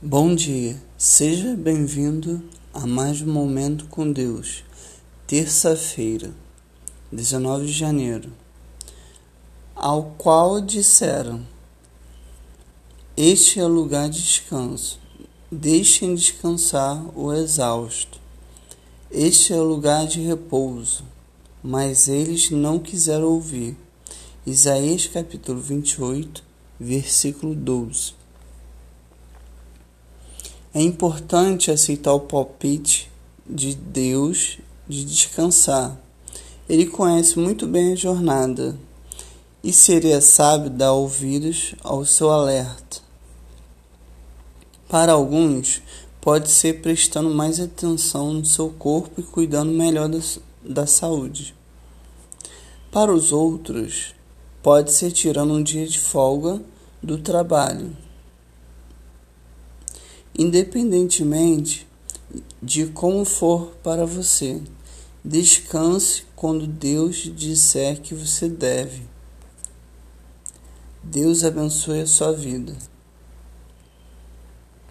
Bom dia, seja bem-vindo a mais um Momento com Deus, terça-feira, 19 de janeiro, ao qual disseram: Este é o lugar de descanso, deixem descansar o exausto, este é o lugar de repouso, mas eles não quiseram ouvir. Isaías capítulo 28, versículo 12. É importante aceitar o palpite de Deus de descansar. Ele conhece muito bem a jornada e seria sábio dar ouvidos ao seu alerta. Para alguns, pode ser prestando mais atenção no seu corpo e cuidando melhor da, da saúde. Para os outros, pode ser tirando um dia de folga do trabalho independentemente de como for para você. Descanse quando Deus disser que você deve. Deus abençoe a sua vida.